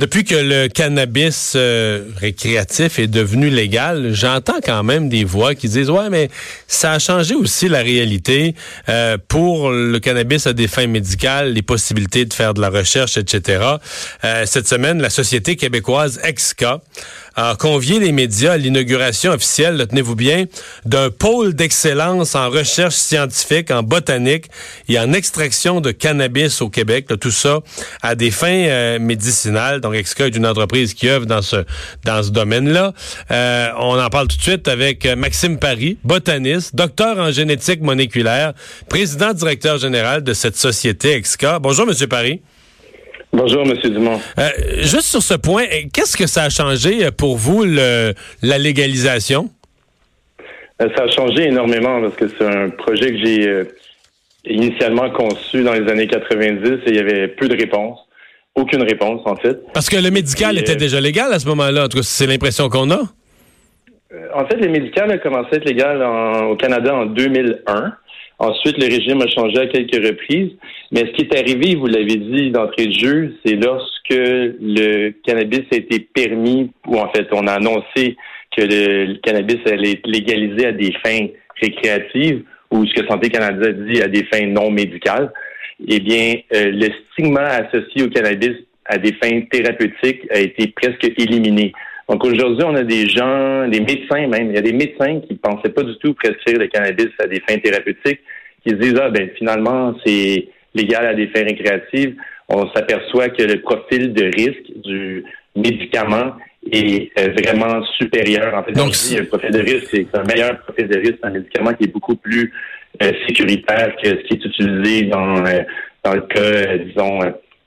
Depuis que le cannabis euh, récréatif est devenu légal, j'entends quand même des voix qui disent ouais mais ça a changé aussi la réalité euh, pour le cannabis à des fins médicales, les possibilités de faire de la recherche, etc. Euh, cette semaine, la société québécoise EXCA a convié les médias à l'inauguration officielle, tenez-vous bien, d'un pôle d'excellence en recherche scientifique, en botanique et en extraction de cannabis au Québec. tout ça à des fins euh, médicinales. Exca est une entreprise qui œuvre dans ce dans ce domaine-là. Euh, on en parle tout de suite avec euh, Maxime Paris, botaniste, docteur en génétique moléculaire, président directeur général de cette société Exca. Bonjour, Monsieur Paris. Bonjour, M. Dumont. Euh, juste sur ce point, qu'est-ce que ça a changé pour vous, le, la légalisation? Ça a changé énormément parce que c'est un projet que j'ai initialement conçu dans les années 90 et il y avait peu de réponses. Aucune réponse, en fait. Parce que le médical était déjà légal à ce moment-là. En tout cas, c'est l'impression qu'on a. En fait, le médical a commencé à être légal au Canada en 2001. Ensuite, le régime a changé à quelques reprises. Mais ce qui est arrivé, vous l'avez dit d'entrée de jeu, c'est lorsque le cannabis a été permis, ou en fait, on a annoncé que le, cannabis allait être légalisé à des fins récréatives, ou ce que Santé Canada dit à des fins non médicales. Eh bien, euh, le stigma associé au cannabis à des fins thérapeutiques a été presque éliminé. Donc aujourd'hui, on a des gens, des médecins même, il y a des médecins qui ne pensaient pas du tout prescrire le cannabis à des fins thérapeutiques, qui se disent ah ben finalement c'est légal à des fins récréatives. On s'aperçoit que le profil de risque du médicament est euh, vraiment supérieur. En fait, donc le profil de risque, c'est un meilleur profil de risque d'un médicament qui est beaucoup plus sécuritaire que ce qui est utilisé dans, euh, dans le cas, disons,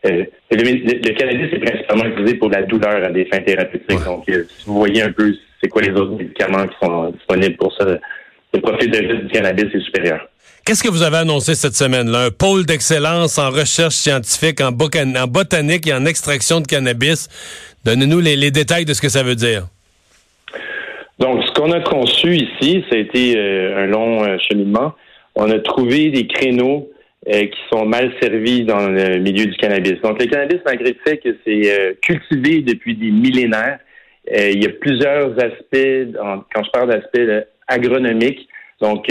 euh, le, cannabis est principalement utilisé pour la douleur à des fins thérapeutiques. Donc, euh, si vous voyez un peu c'est quoi les autres médicaments qui sont disponibles pour ça, le profil de risque du cannabis est supérieur. Qu'est-ce que vous avez annoncé cette semaine-là? Un pôle d'excellence en recherche scientifique, en, botanique et en extraction de cannabis. Donnez-nous les, détails de ce que ça veut dire. Donc, ce qu'on a conçu ici, ça a été euh, un long cheminement. On a trouvé des créneaux euh, qui sont mal servis dans le milieu du cannabis. Donc, le cannabis, malgré le fait que c'est euh, cultivé depuis des millénaires, euh, il y a plusieurs aspects, quand je parle d'aspects agronomiques, donc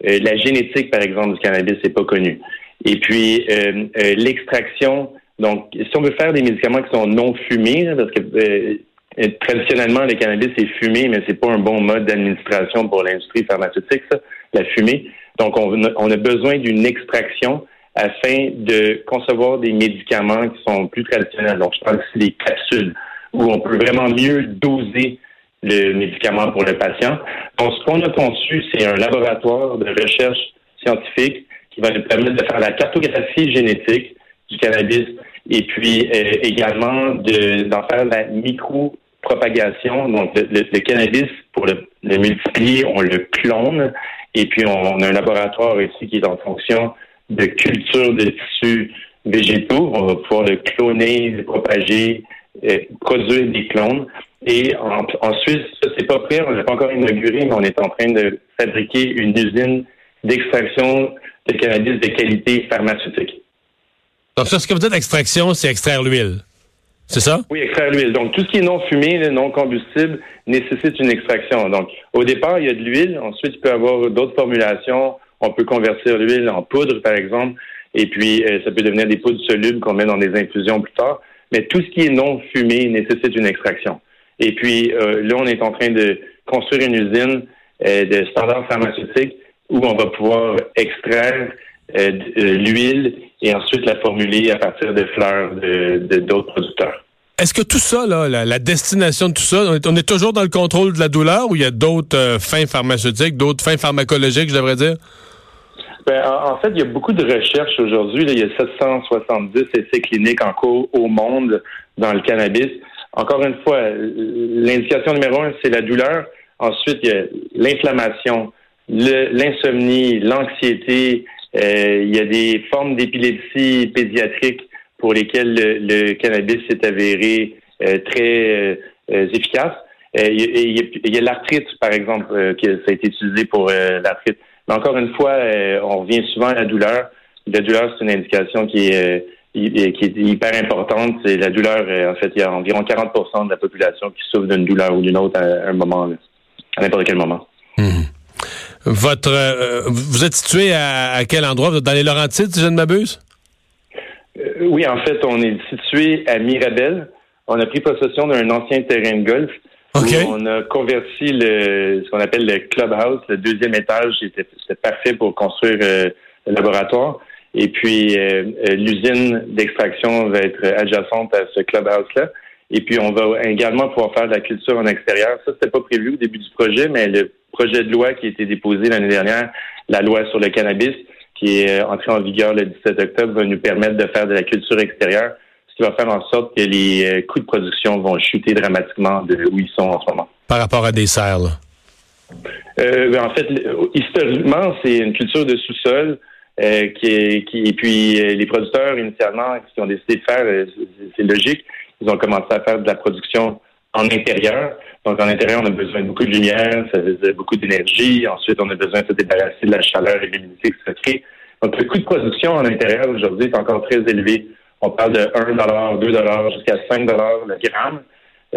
la génétique, par exemple, du cannabis, c'est pas connu. Et puis, l'extraction, donc, si on veut faire des médicaments qui sont non fumés, parce que traditionnellement, le cannabis est fumé, mais c'est pas un bon mode d'administration pour l'industrie pharmaceutique, ça, la fumée. Donc, on, a besoin d'une extraction afin de concevoir des médicaments qui sont plus traditionnels. Donc, je parle ici des capsules, où on peut vraiment mieux doser le médicament pour le patient. Donc, ce qu'on a conçu, c'est un laboratoire de recherche scientifique qui va nous permettre de faire la cartographie génétique du cannabis et puis euh, également d'en faire la micro-propagation. Donc, le, cannabis, pour le multiplier, on le clone et puis, on a un laboratoire ici qui est en fonction de culture de tissus végétaux. On va pouvoir le cloner, le propager, euh, produire des clones. Et en, Suisse, ça, c'est pas prêt, on n'a pas encore inauguré, mais on est en train de fabriquer une usine d'extraction de cannabis de qualité pharmaceutique. Donc, ce que vous dites extraction, c'est extraire l'huile. C'est ça? Oui, extraire l'huile. Donc, tout ce qui est non fumé, non combustible, nécessite une extraction. Donc, au départ, il y a de l'huile. Ensuite, il peut y avoir d'autres formulations. On peut convertir l'huile en poudre, par exemple. Et puis, euh, ça peut devenir des poudres solubles qu'on met dans des infusions plus tard. Mais tout ce qui est non fumé nécessite une extraction. Et puis, euh, là, on est en train de construire une usine euh, de standards pharmaceutiques où on va pouvoir extraire l'huile et ensuite la formuler à partir de fleurs de d'autres producteurs. Est-ce que tout ça, là, la, destination de tout ça, on est, toujours dans le contrôle de la douleur ou il y a d'autres euh, fins pharmaceutiques, d'autres fins pharmacologiques, je devrais dire? Ben, en, fait, il y a beaucoup de recherches aujourd'hui. Il y a 770 essais cliniques en cours au monde dans le cannabis. Encore une fois, l'indication numéro un, c'est la douleur. Ensuite, il y a l'inflammation, l'insomnie, l'anxiété. Euh, il y a des formes d'épilepsie pédiatrique pour lesquelles le, cannabis s'est avéré euh, très euh, efficace. il y a, l'arthrite, par exemple, qui ça a été utilisé pour l'arthrite. Mais encore une fois, on revient souvent à la douleur. La douleur, c'est une indication qui est hyper importante, c'est la douleur. En fait, il y a environ 40% de la population qui souffre d'une douleur ou d'une autre à un moment, à n'importe quel moment. Mhm. Votre, euh, vous êtes situé à, quel endroit? dans les Laurentides, si je ne m'abuse? Euh, oui, en fait, on est situé à Mirabel. On a pris possession d'un ancien terrain de golf. Où on a converti le, ce qu'on appelle le clubhouse, le deuxième étage, c'était parfait pour construire euh, le laboratoire. Et puis, l'usine d'extraction va être adjacente à ce clubhouse-là. Et puis, on va également pouvoir faire de la culture en extérieur. Ça, c'était pas prévu au début du projet, mais le projet de loi qui a été déposé l'année dernière, la loi sur le cannabis, qui est entrée en vigueur le 17 octobre, va nous permettre de faire de la culture extérieure, ce qui va faire en sorte que les euh, coûts de production vont chuter dramatiquement de où ils sont en ce moment. Par rapport à des serres, là? Euh, ben, en fait, historiquement, c'est une culture de sous-sol. Euh, qui, qui, et puis les producteurs initialement qui ont décidé de faire, c'est logique, ils ont commencé à faire de la production en intérieur. Donc, en intérieur, on a besoin de beaucoup de lumière, ça veut dire beaucoup d'énergie. Ensuite, on a besoin de se débarrasser de la chaleur et de l'humidité qui se crée. Donc, le coût de production en intérieur aujourd'hui est encore très élevé. On parle de 1 2 jusqu'à 5 le gramme,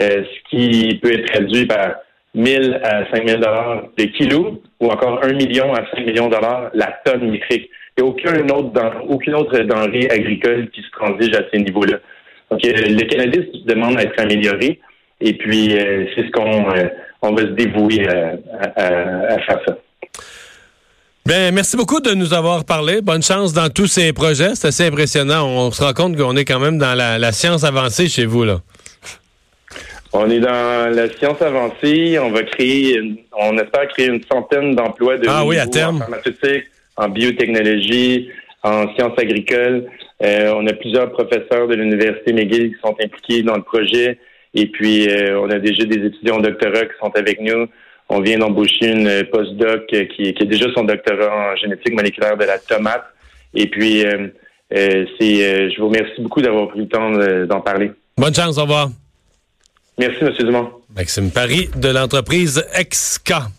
euh, ce qui peut être réduit par 1000 à 5000 dollars le kilo ou encore 1 million à 5 millions de dollars la tonne métrique. Il n'y a aucun autre, aucune autre denrée agricole qui se transige à ces niveaux-là. Donc, euh, le cannabis demande à être amélioré. Et puis, euh, c'est ce qu'on euh, on va se dévouer à, faire ça. Bien, merci beaucoup de nous avoir parlé. Bonne chance dans tous ces projets. C'est assez impressionnant. On se rend compte qu'on est quand même dans la, science avancée chez vous, là. On est dans la science avancée. On va créer, on espère créer une centaine d'emplois de ah, oui, à terme. en pharmaceutique, en biotechnologie, en sciences agricoles. Euh, on a plusieurs professeurs de l'Université McGill qui sont impliqués dans le projet. Et puis, euh, on a déjà des étudiants en doctorat qui sont avec nous. On vient d'embaucher une postdoc qui, qui a déjà son doctorat en génétique moléculaire de la tomate. Et puis, euh, euh c'est, je vous remercie beaucoup d'avoir pris le temps d'en parler. Bonne chance, au revoir. Merci, M. Dumont. Maxime Paris de l'entreprise XK.